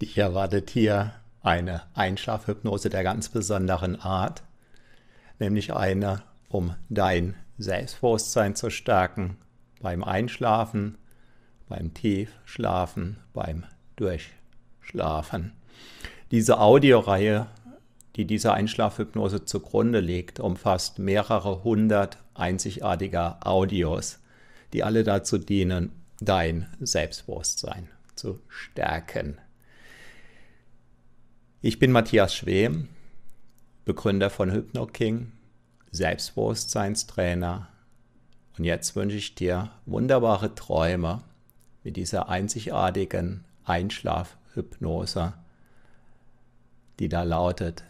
Dich erwartet hier eine Einschlafhypnose der ganz besonderen Art, nämlich eine, um dein Selbstbewusstsein zu stärken beim Einschlafen, beim Tiefschlafen, beim Durchschlafen. Diese Audioreihe, die dieser Einschlafhypnose zugrunde liegt, umfasst mehrere hundert einzigartiger Audios, die alle dazu dienen, dein Selbstbewusstsein zu stärken. Ich bin Matthias Schwem, Begründer von HypnoKing, Selbstbewusstseinstrainer und jetzt wünsche ich dir wunderbare Träume mit dieser einzigartigen Einschlafhypnose, die da lautet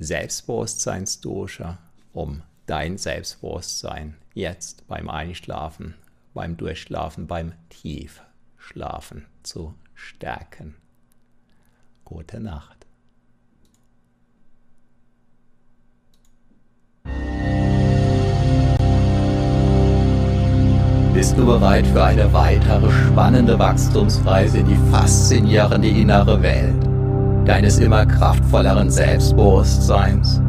Selbstbewusstseinsdusche, um dein Selbstbewusstsein jetzt beim Einschlafen, beim Durchschlafen, beim Tiefschlafen zu stärken. Gute Nacht. Bist du bereit für eine weitere spannende Wachstumsreise in die faszinierende innere Welt deines immer kraftvolleren Selbstbewusstseins?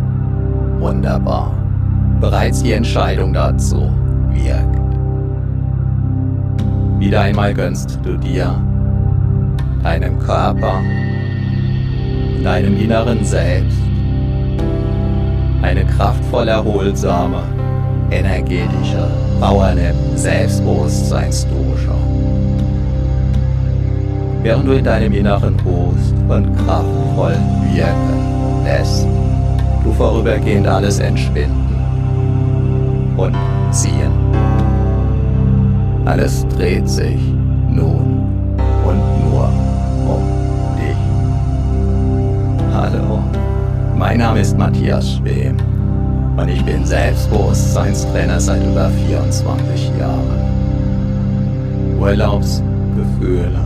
Wunderbar. Bereits die Entscheidung dazu wirkt. Wieder einmal gönnst du dir, deinem Körper, deinem inneren Selbst eine kraftvoll erholsame, energetische Powernap Selbstbewusstseinsdusche. Während du in deinem Inneren ruhst und kraftvoll wirken lässt, du vorübergehend alles entschwinden und ziehen. Alles dreht sich nun und nur um dich. Hallo, mein Name ist Matthias Schwem und ich bin Selbstbewusstseinstrainer seit über 24 Jahren. Urlaubsgefühle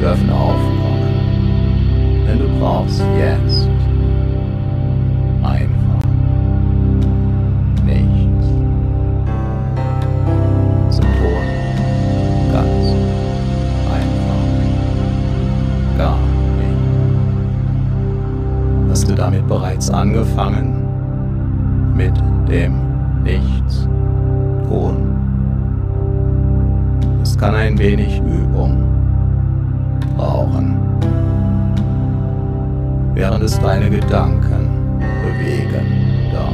dürfen aufkommen, denn du brauchst jetzt bereits angefangen? Mit dem Nichts tun. Es kann ein wenig Übung brauchen, während es deine Gedanken bewegen darf.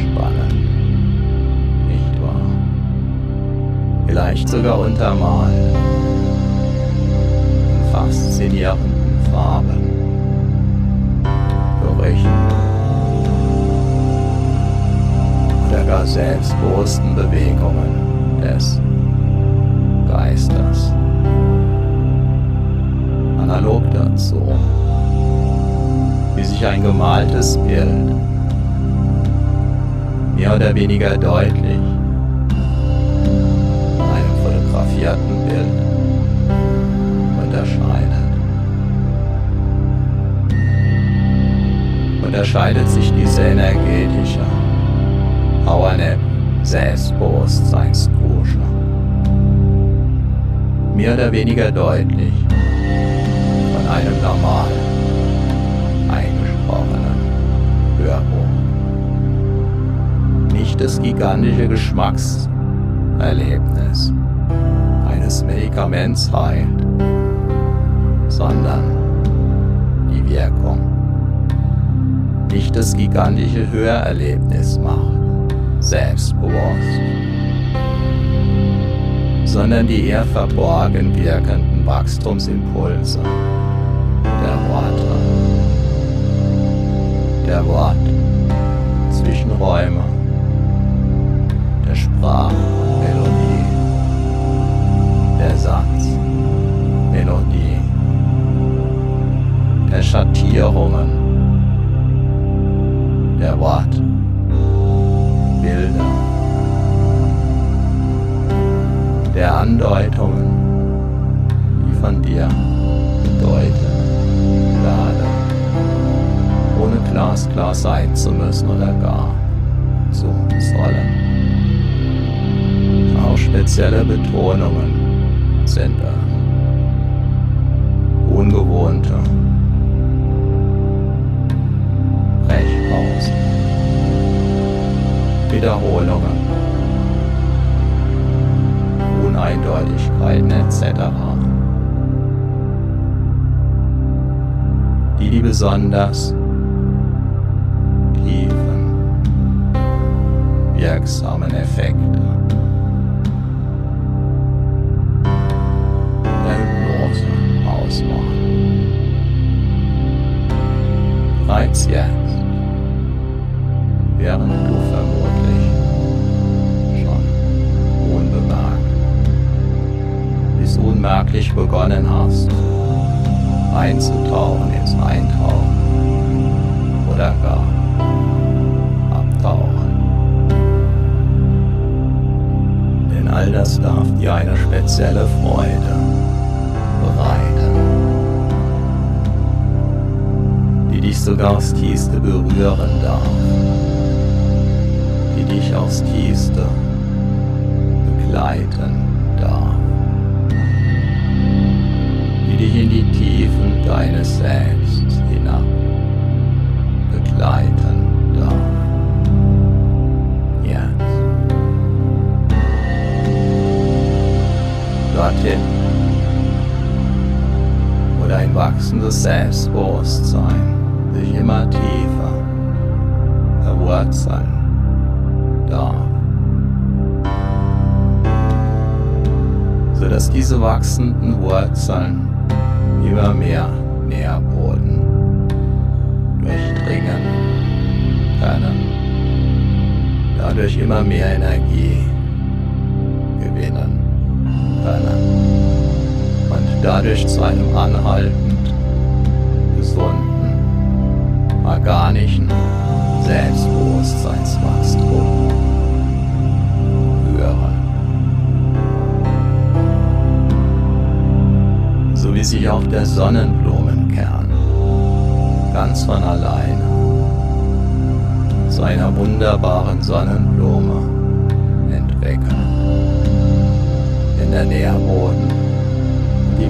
Spannend, nicht wahr? Vielleicht sogar untermalt in faszinierenden Farben, Gerüchen oder gar selbstbewussten Bewegungen des Geistes. Analog dazu, wie sich ein gemaltes Bild mehr oder weniger deutlich von einem fotografierten Bild unterscheidet. Unterscheidet sich diese energetische Powernap Selbstbewusstseinsdusche. Mehr oder weniger deutlich von einem normal eingesprochenen Hörbuch. Nicht das gigantische Geschmackserlebnis eines Medikaments heilt, sondern die Wirkung. Nicht das gigantische Hörerlebnis macht selbstbewusst, sondern die eher verborgen wirkenden Wachstumsimpulse. Der Worte, der Wort. Zwischenräume, der Sprachmelodie, Betonungen sind ungewohnte Brechpausen, Wiederholungen, Uneindeutigkeiten etc., die besonders all das darf dir eine spezielle Freude bereiten, die dich sogar aufs Tiefste berühren darf, die dich aufs Tiefste begleiten darf, die dich in die Tiefen deines Selbst hinab begleiten Dorthin, wo dein wachsendes Selbstbewusstsein sich immer tiefer verwurzeln darf. sodass diese wachsenden Wurzeln immer mehr Nährboden durchdringen können, dadurch immer mehr Energie gewinnen können und dadurch zu einem anhaltend gesunden, organischen Selbstbewusstseinswachstum führen. so wie sich auch der Sonnenblumenkern ganz von alleine zu einer wunderbaren Sonnenblume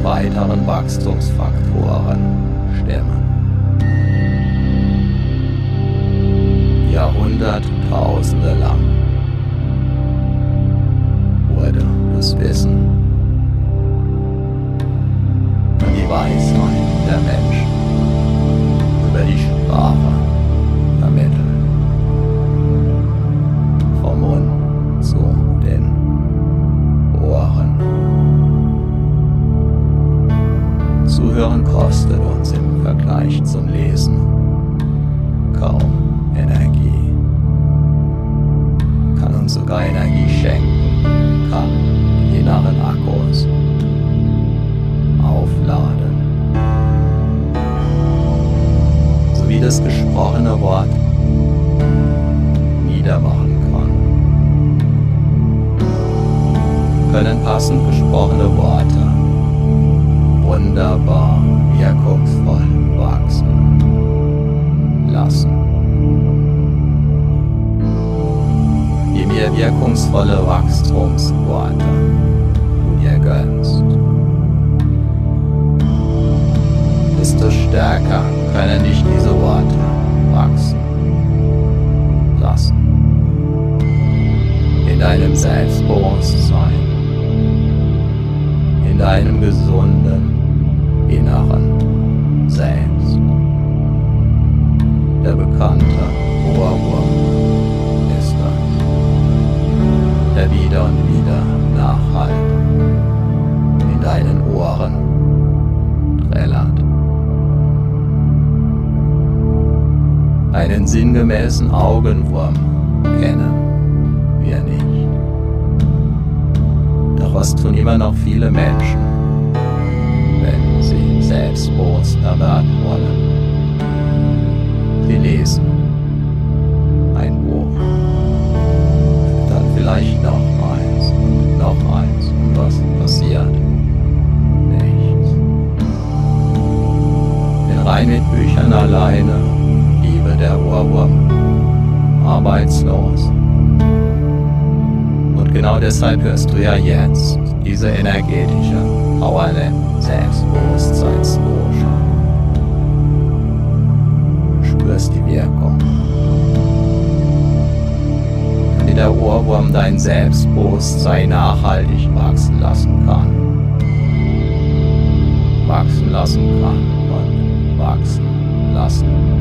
weiteren Wachstumsfaktoren stimmen. Jahrhunderttausende lang wurde das Wissen und die Weisheit der Menschen über die Sprache Zuhören kostet uns im Vergleich zum Lesen kaum Energie. Kann uns sogar Energie schenken, kann nach den Akkus aufladen. So wie das gesprochene Wort niedermachen kann. Können passend gesprochene Worte wunderbar wirkungsvoll wachsen. Lassen. Je mehr wirkungsvolle Wachstumsworte. Du dir gönnst, desto stärker können dich diese Worte wachsen. Lassen. In deinem Selbstbewusstsein, in deinem gesunden inneren Selbst. Der bekannte Ohrwurm ist das, der wieder und wieder nachhalt in deinen Ohren trällert. Einen sinngemäßen Augenwurm kennen wir nicht. Doch was tun immer noch viele Menschen, wenn sie werden wollen? Sie lesen ein Buch, dann vielleicht noch eins und noch eins und was passiert? Nichts. Denn rein mit Büchern alleine bliebe der Ohrwurm arbeitslos. Und genau deshalb hörst du ja jetzt diese energetische Powernap Selbstbewusstseinsloge. Spürst die Wirkung. Dir der Ohrwurm dein Selbstbewusstsein nachhaltig wachsen lassen kann. Wachsen lassen kann und wachsen lassen kann.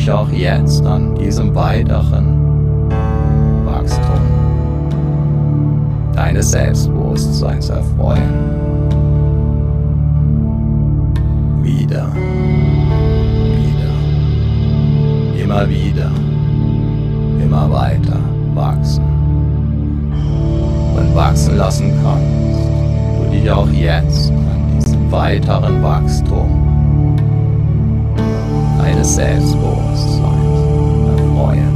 Dich auch jetzt an diesem weiteren Wachstum deines Selbstbewusstseins erfreuen. Wieder, wieder, immer wieder, immer weiter wachsen und wachsen lassen kannst du dich auch jetzt an diesem weiteren Wachstum deines Selbstbewusstseins erfreuen.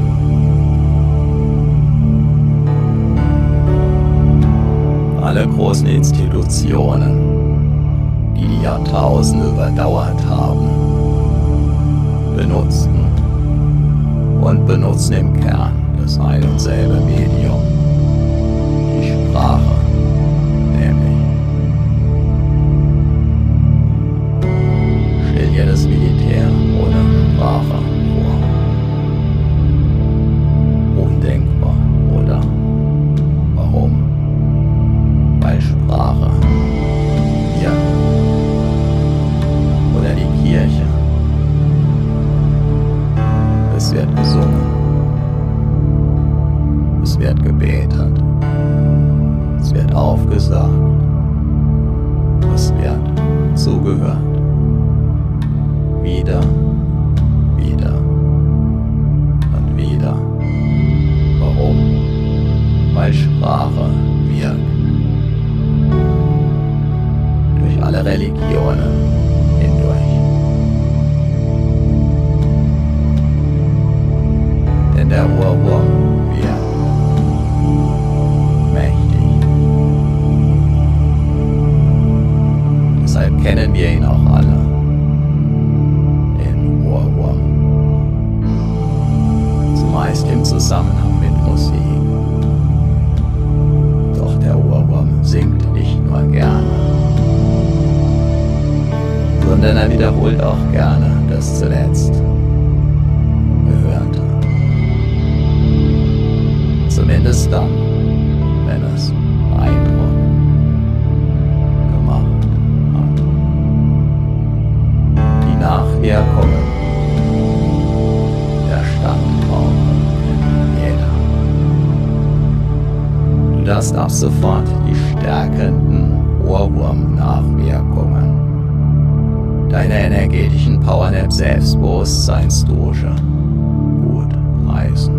Alle großen Institutionen, die die Jahrtausende überdauert haben, benutzten und benutzen im Kern das ein und selbe Medium, die Sprache. Yeah. Hast ab sofort die stärkenden Ohrwurm-Nachwirkungen deiner energetischen Powernap Selbstbewusstseinsdusche gut heißen.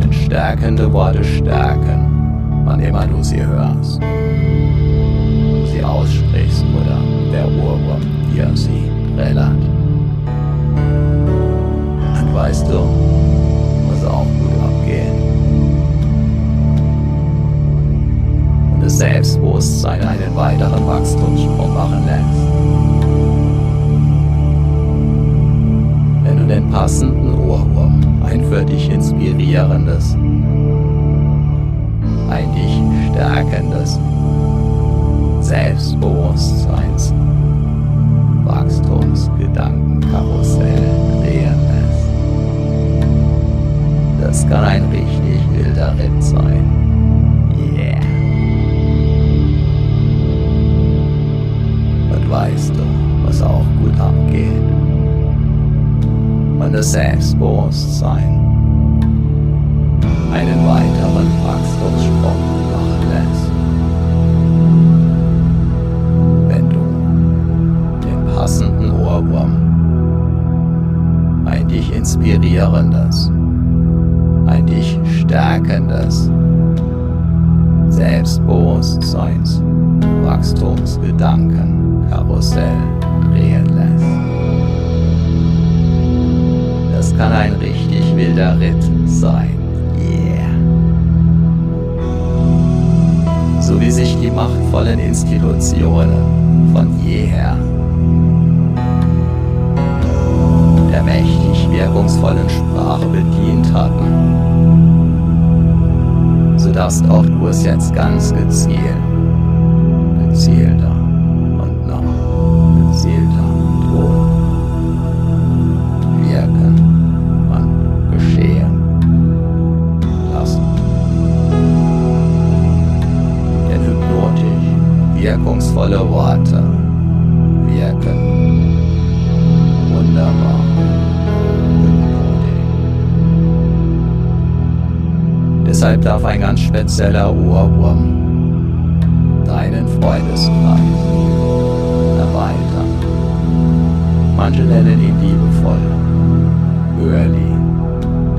Denn stärkende Worte stärken, wann immer du sie hörst, du sie aussprichst oder der Ohrwurm dir sie trällert. Und weißt du, was auch gut abgeht? Das Selbstbewusstsein einen weiteren Wachstumssprung machen lässt. Wenn du den passenden Ohrwurm, ein für dich inspirierendes, ein dich stärkendes Selbstbewusstseins Wachstumsgedankenkarussell drehen lässt. Das kann ein richtig wilder Ritt sein. Weißt du, was auch gut abgeht. Und das Selbstbewusstsein einen weiteren Wachstumssprung machen lässt. Wenn du den passenden Ohrwurm, ein dich inspirierendes, ein dich stärkendes Selbstbewusstseins, Wachstumsgedanken Karussell drehen lässt. Das kann ein richtig wilder Ritt sein. Yeah. So wie sich die machtvollen Institutionen von jeher der mächtig wirkungsvollen Sprache bedient hatten darfst auch du es jetzt ganz gezielt, wirkungsvolle Worte wirken wunderbar. Deshalb darf ein ganz spezieller Ohrwurm deinen Freundeskreis erweitern. Manche nennen ihn liebevoll Hörli,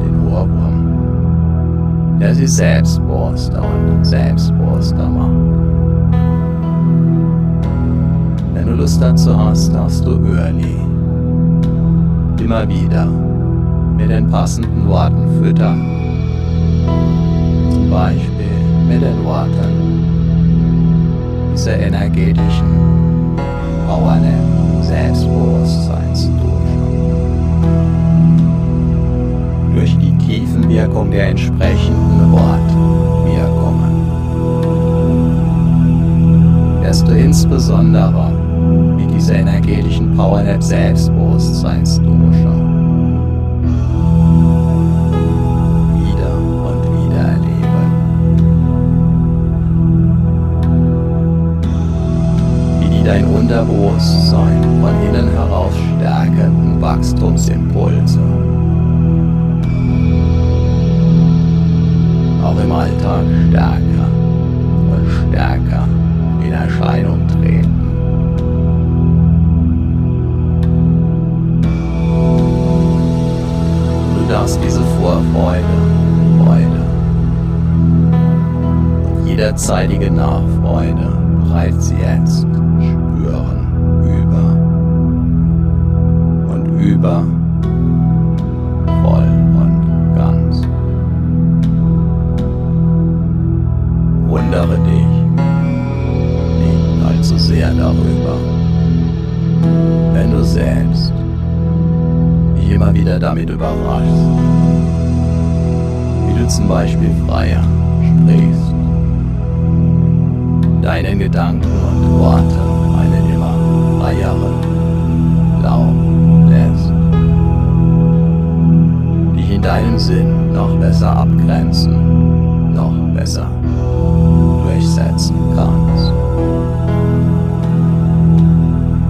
den Ohrwurm, der sie selbstbewusster und selbstbewusster macht. Wenn du Lust dazu hast, darfst du Hörli immer wieder mit den passenden Worten füttern Beispiel mit den Worten dieser energetischen Powernap Selbstbewusstseinsdusche. Durch die Tiefenwirkung der entsprechenden Wortwirkungen wirst du insbesondere Powernap Selbstbewusstseinsdusche dein Unterbewusstsein von innen heraus stärkenden Wachstumsimpulse auch im Alltag stärker und stärker in Erscheinung Darfst diese Vorfreude, Freude und jederzeitige Nachfreude bereits jetzt über, voll und ganz. Wundere dich nicht allzu sehr darüber, wenn du selbst dich immer wieder damit überraschst, wie du zum Beispiel freier sprichst, deinen Gedanken und Worten einen immer freieren Lauf deinen Sinn noch besser abgrenzen, noch besser durchsetzen kannst.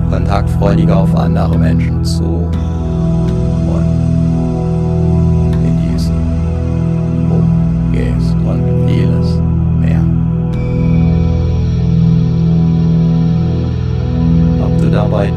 Kontaktfreudiger auf andere Menschen zu vieles mehr. Ob du dabei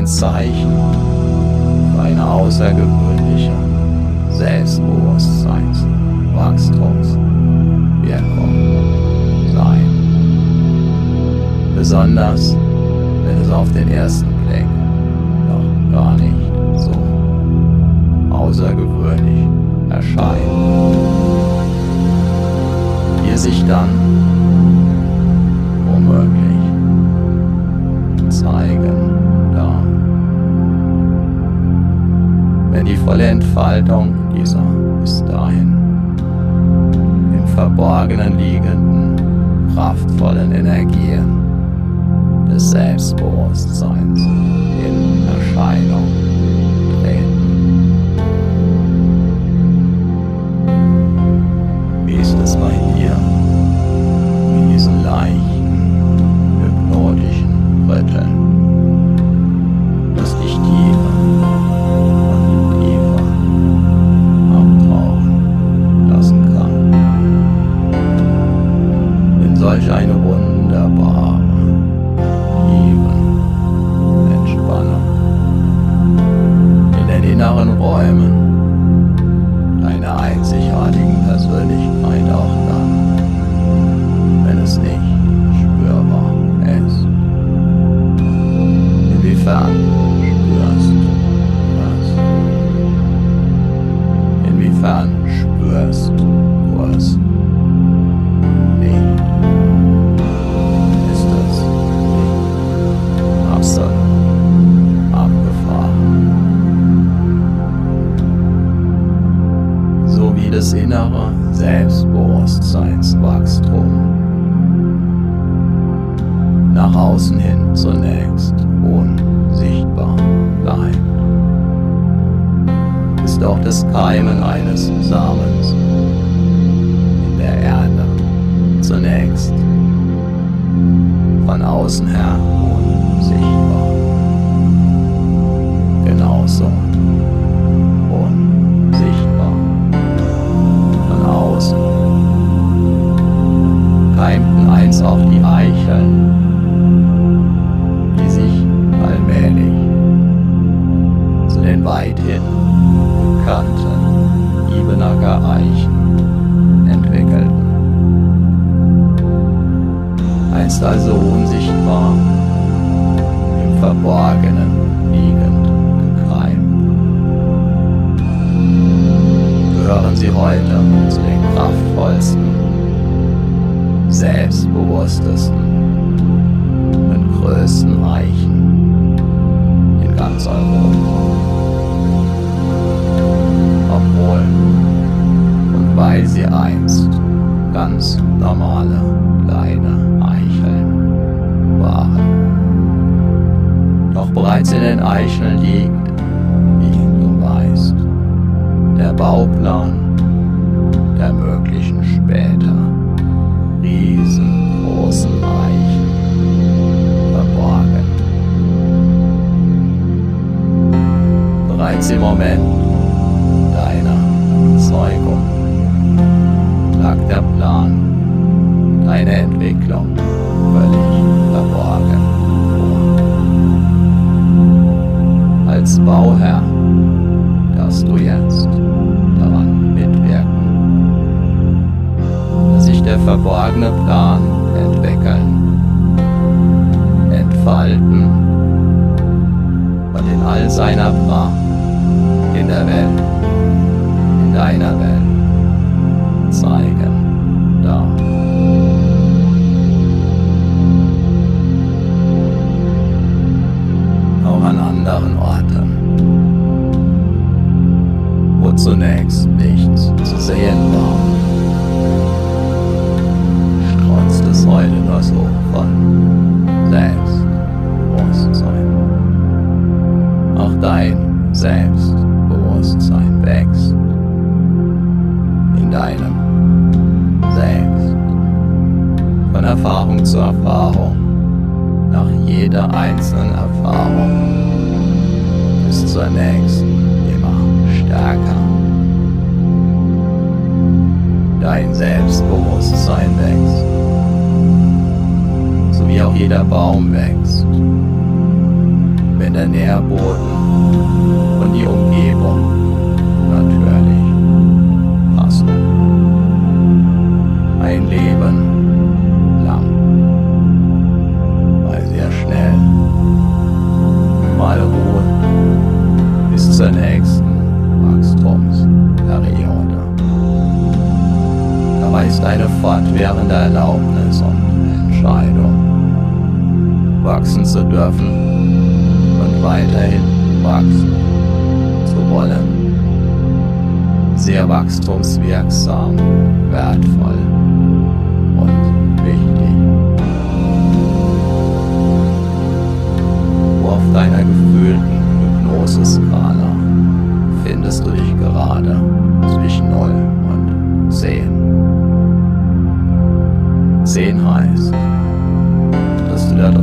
ein Zeichen für eine außergewöhnliche Selbstbewusstseinswachstumswirkung sein. Besonders wenn es auf den ersten Blick noch gar nicht so außergewöhnlich erscheint. Hier sich dann womöglich zeigen. Wenn die volle Entfaltung dieser bis dahin. Im Verborgenen liegenden, kraftvollen Energien des Selbstbewusstseins in Erscheinung treten. Wie ist es bei dir? Mit diesen leichten, fat, blessed, and be fun.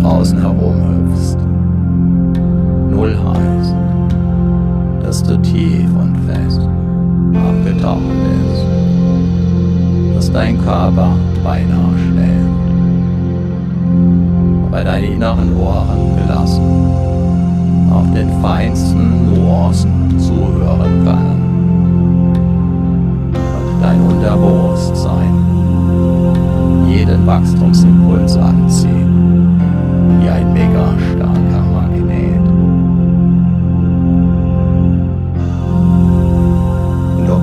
Draußen herumhüpfst. Null heißt, dass du tief und fest abgetaucht bist, dass dein Körper beinahe schläft, aber deine inneren Ohren gelassen auf den feinsten Nuancen zuhören können. Und dein Unterbewusstsein jeden Wachstumsimpuls anziehen, wie ein mega starker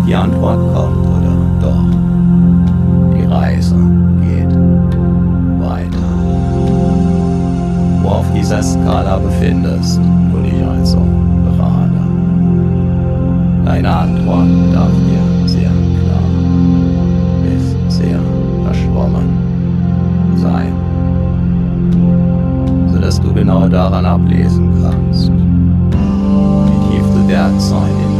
die Antwort kommt oder doch. Die Reise geht weiter. Wo auf dieser Skala befindest du dich also gerade. Deine Antwort darf dir sehr klar bis sehr verschwommen sein, du genau daran ablesen kannst, wie tief du derzeit in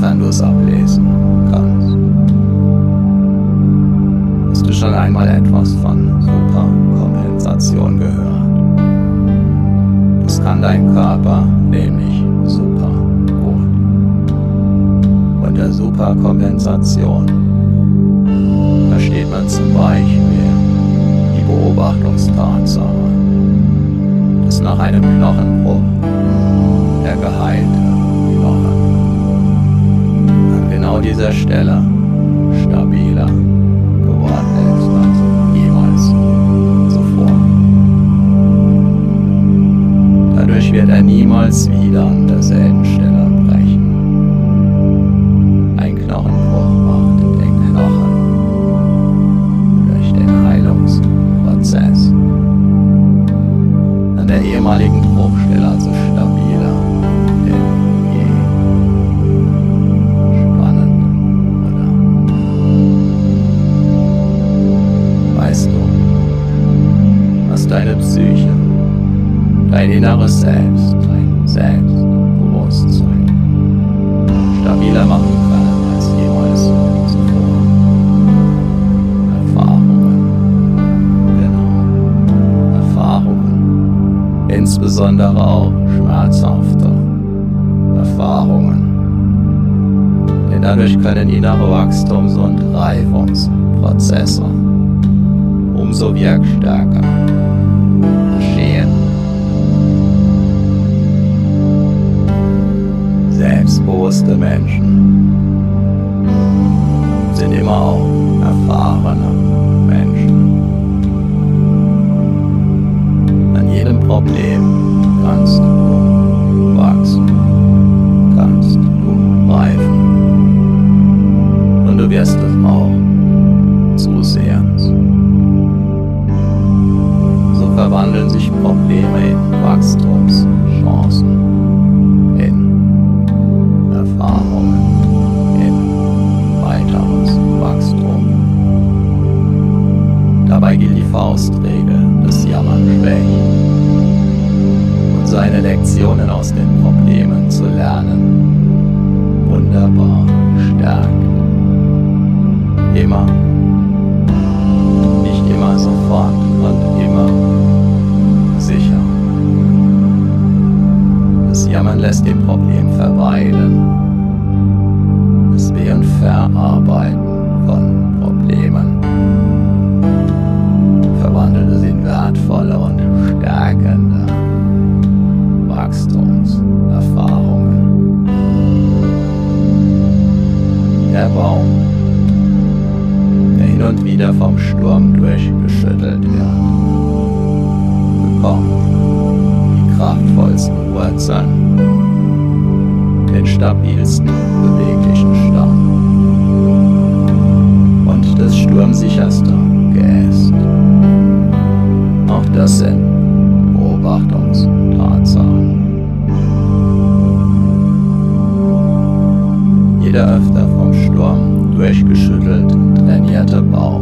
sofern du es ablesen kannst. Hast du schon einmal etwas von Superkompensation gehört? Das kann dein Körper nämlich super gut. Unter Superkompensation einem Knochenbruch der geheilte genau dieser Stelle stabiler geworden ist als jemals zuvor. Dadurch wird er niemals wieder an derselben Stelle ehemaligen Bruchstelle also dein inneres Selbst, dein Selbstbewusstsein insbesondere auch schmerzhafte Erfahrungen. Denn dadurch können innere Wachstums- und Reifungsprozesse umso wirkstärker selbstbewusste Menschen sind immer auch erfahrene Problem kannst du wachsen, kannst du reifen. Und du wirst es auch zusehends. So verwandeln sich Probleme in Wachstumschancen. Dabei gilt die Faustregel, das Jammern schwächt seine Lektionen aus den Problemen zu lernen. Wunderbar, stärkt. Immer. Nicht immer sofort und immer sicher. Das Jammern lässt dem Problem verweilen. Das Weh- Verarbeiten von Problemen verwandelt es in wertvolle und stärkende Wachstumserfahrungen. Der Baum, der hin und wieder vom Sturm durchgeschüttelt wird, bekommt die kraftvollsten Wurzeln, den stabilsten beweglichen Stamm und das sturmsicherste Jeder öfter vom Sturm durchgeschüttelt. Trainierte Baum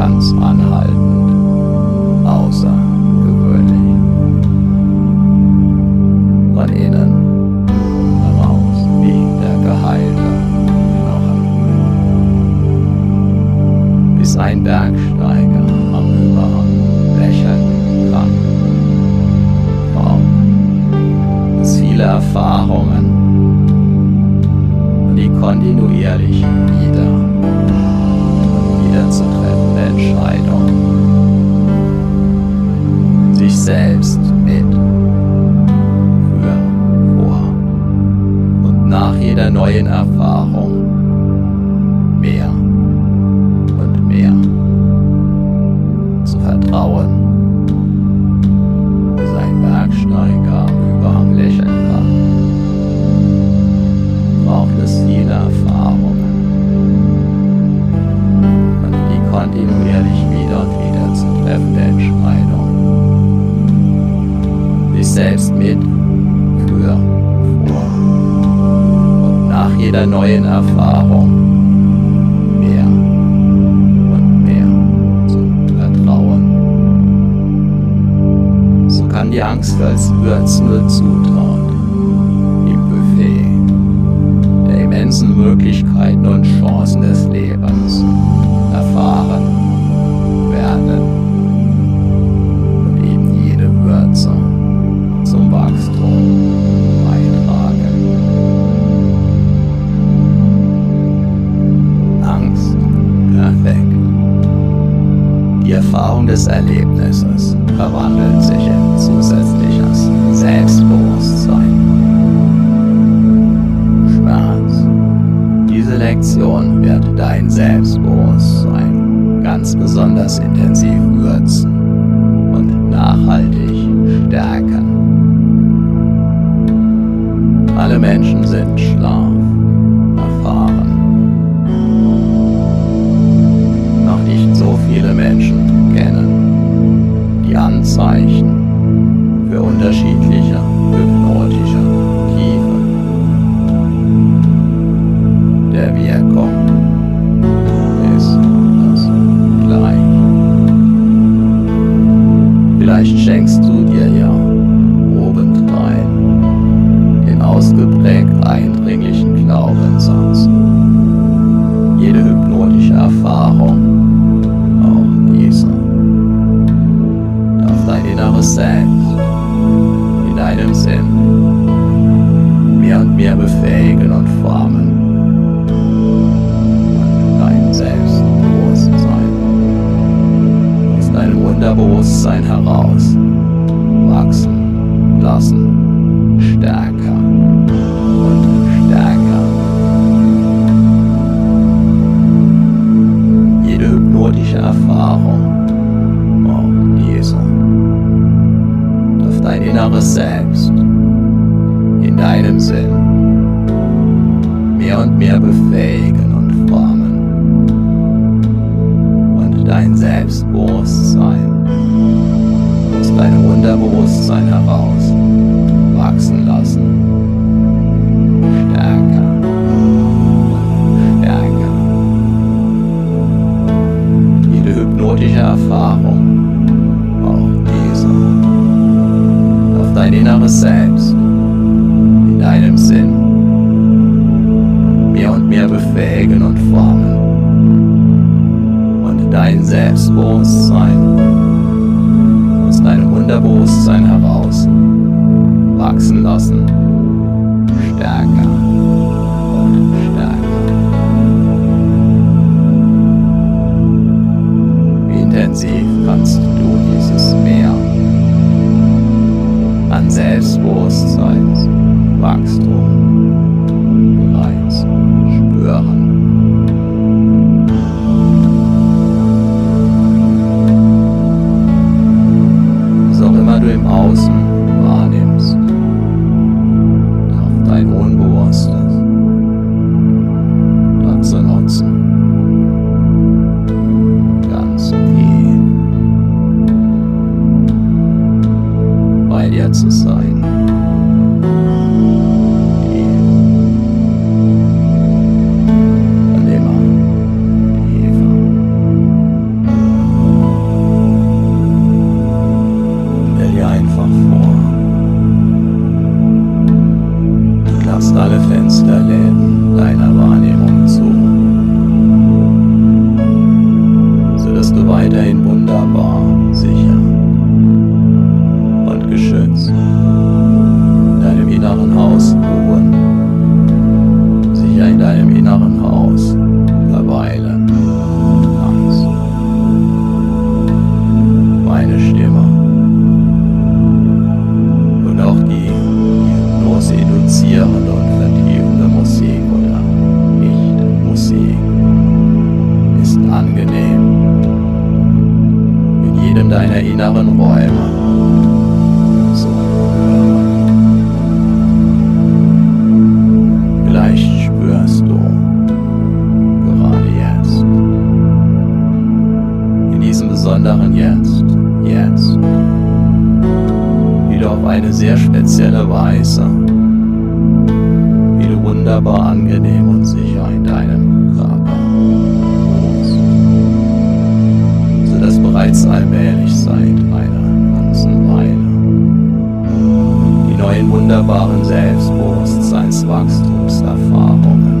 ganz anhaltend außergewöhnlich. Von innen heraus wie der geheilte Knochen. Bis ein Bergsteiger am Überhang lächeln kann. Braucht viele Erfahrungen die kontinuierlich wieder und wieder zu Entscheidung, sich selbst mit für vor und nach jeder neuen Erfahrung mehr und mehr zu vertrauen, die kontinuierlich wieder und wieder zu treffende Entscheidung, sich selbst mit für vor und nach jeder neuen Erfahrung mehr und mehr zu vertrauen. So kann die Angst als Würz nur zutraut im Buffet der immensen Möglichkeiten und Chancen des Lebens Erfahrung Unterbewusstsein heraus. Wachsen lassen, stärker und stärker. Jede hypnotische Erfahrung, auch diese, darf dein inneres Selbst. In deinem Sinn. Mehr und mehr befähigen und formen. Und dein Selbstbewusstsein deinem Unterbewusstsein heraus wachsen lassen. Stärker, stärker. Jede hypnotische Erfahrung, auch diese, auf dein inneres Selbst, in deinem Sinn, mehr und mehr befähigen und formen und dein Selbstbewusstsein deinem Unterbewusstsein heraus wachsen lassen. Stärker und stärker. Wie intensiv kannst du dieses Meer an Selbstbewusstseinswachstum besonderen Jetzt, jetzt, wie du auf eine sehr spezielle Weise, wie du wunderbar angenehm und sicher in deinem Körper. Ruhst, sodass bereits allmählich seit einer ganzen Weile die neuen wunderbaren Selbstbewusstseinswachstumserfahrungen.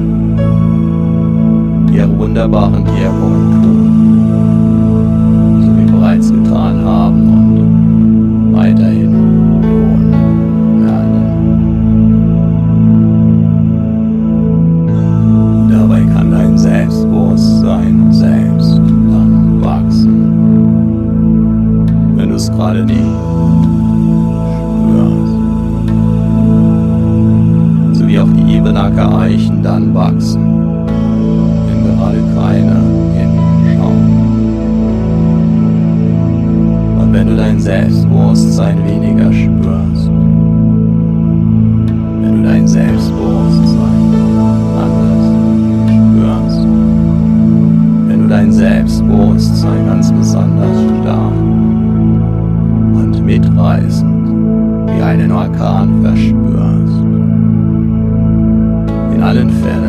Ihre wunderbaren Wirkungen tun, so bereits getan haben und weiterhin tun werden. Dabei kann dein Selbstbewusstsein selbst dann wachsen, wenn du es gerade nicht spürst. So wie auch die Ebenacker Eichen dann wachsen, Selbstbewusstsein weniger spürst, wenn du dein Selbstbewusstsein anders spürst, wenn du dein Selbstbewusstsein ganz besonders stark und mitreißend wie einen Orkan verspürst. In allen Fällen